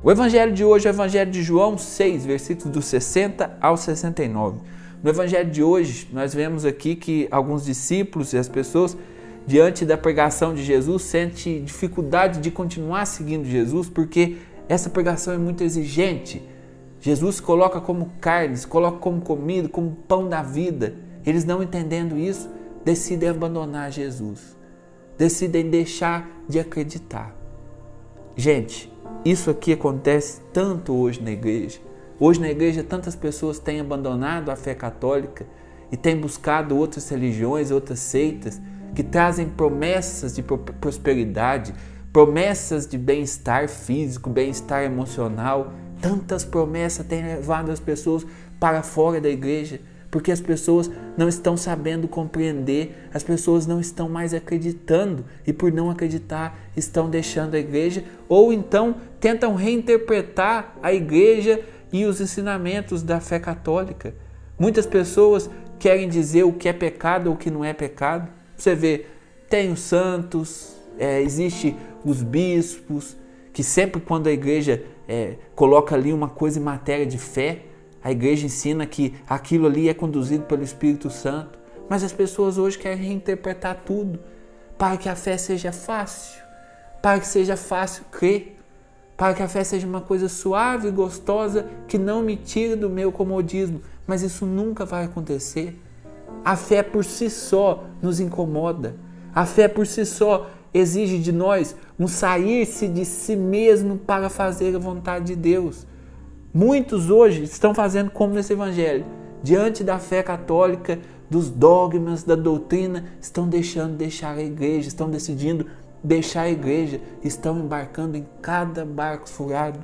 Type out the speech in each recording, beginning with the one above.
O evangelho de hoje é o evangelho de João 6, versículos do 60 ao 69. No evangelho de hoje, nós vemos aqui que alguns discípulos e as pessoas diante da pregação de Jesus sente dificuldade de continuar seguindo Jesus porque essa pregação é muito exigente. Jesus coloca como carne, coloca como comida, como pão da vida. Eles não entendendo isso, decidem abandonar Jesus. Decidem deixar de acreditar. Gente, isso aqui acontece tanto hoje na igreja. Hoje na igreja tantas pessoas têm abandonado a fé católica e têm buscado outras religiões, outras seitas que trazem promessas de prosperidade, promessas de bem-estar físico, bem-estar emocional. Tantas promessas têm levado as pessoas para fora da igreja, porque as pessoas não estão sabendo compreender, as pessoas não estão mais acreditando e, por não acreditar, estão deixando a igreja ou então tentam reinterpretar a igreja e os ensinamentos da fé católica. Muitas pessoas querem dizer o que é pecado ou o que não é pecado. Você vê, tem os santos, é, existe os bispos, que sempre quando a igreja é, coloca ali uma coisa em matéria de fé, a igreja ensina que aquilo ali é conduzido pelo Espírito Santo. Mas as pessoas hoje querem reinterpretar tudo para que a fé seja fácil, para que seja fácil crer, para que a fé seja uma coisa suave e gostosa que não me tire do meu comodismo. Mas isso nunca vai acontecer. A fé por si só nos incomoda. A fé por si só exige de nós um sair-se de si mesmo para fazer a vontade de Deus. Muitos hoje estão fazendo como nesse evangelho, diante da fé católica, dos dogmas, da doutrina, estão deixando deixar a igreja, estão decidindo deixar a igreja, estão embarcando em cada barco furado.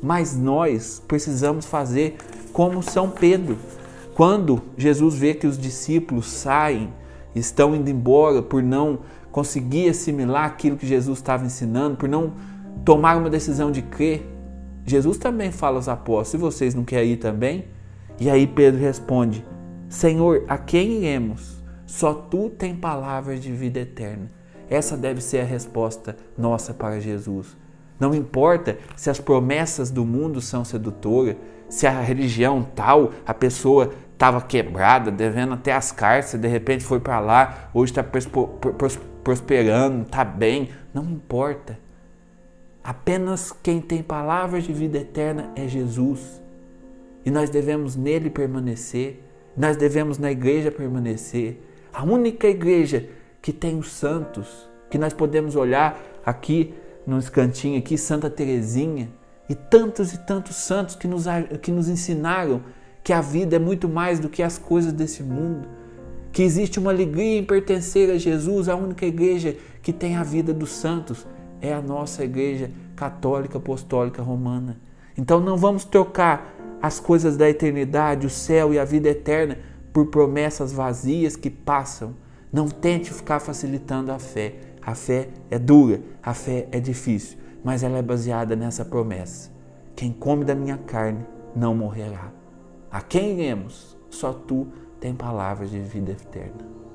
Mas nós precisamos fazer como São Pedro. Quando Jesus vê que os discípulos saem, estão indo embora por não conseguir assimilar aquilo que Jesus estava ensinando, por não tomar uma decisão de crer, Jesus também fala aos apóstolos: se vocês não querem ir também? E aí Pedro responde: Senhor, a quem iremos? Só tu tem palavras de vida eterna. Essa deve ser a resposta nossa para Jesus. Não importa se as promessas do mundo são sedutoras, se a religião tal, a pessoa estava quebrada, devendo até as cárceles, de repente foi para lá, hoje está prosperando, está bem. Não importa. Apenas quem tem palavras de vida eterna é Jesus. E nós devemos nele permanecer, nós devemos na igreja permanecer. A única igreja que tem os santos, que nós podemos olhar aqui nos cantinhos aqui, Santa Teresinha, e tantos e tantos santos que nos, que nos ensinaram que a vida é muito mais do que as coisas desse mundo, que existe uma alegria em pertencer a Jesus, a única igreja que tem a vida dos santos é a nossa igreja católica apostólica romana. Então não vamos trocar as coisas da eternidade, o céu e a vida eterna por promessas vazias que passam não tente ficar facilitando a fé. A fé é dura, a fé é difícil, mas ela é baseada nessa promessa: quem come da minha carne não morrerá. A quem iremos? Só tu tem palavras de vida eterna.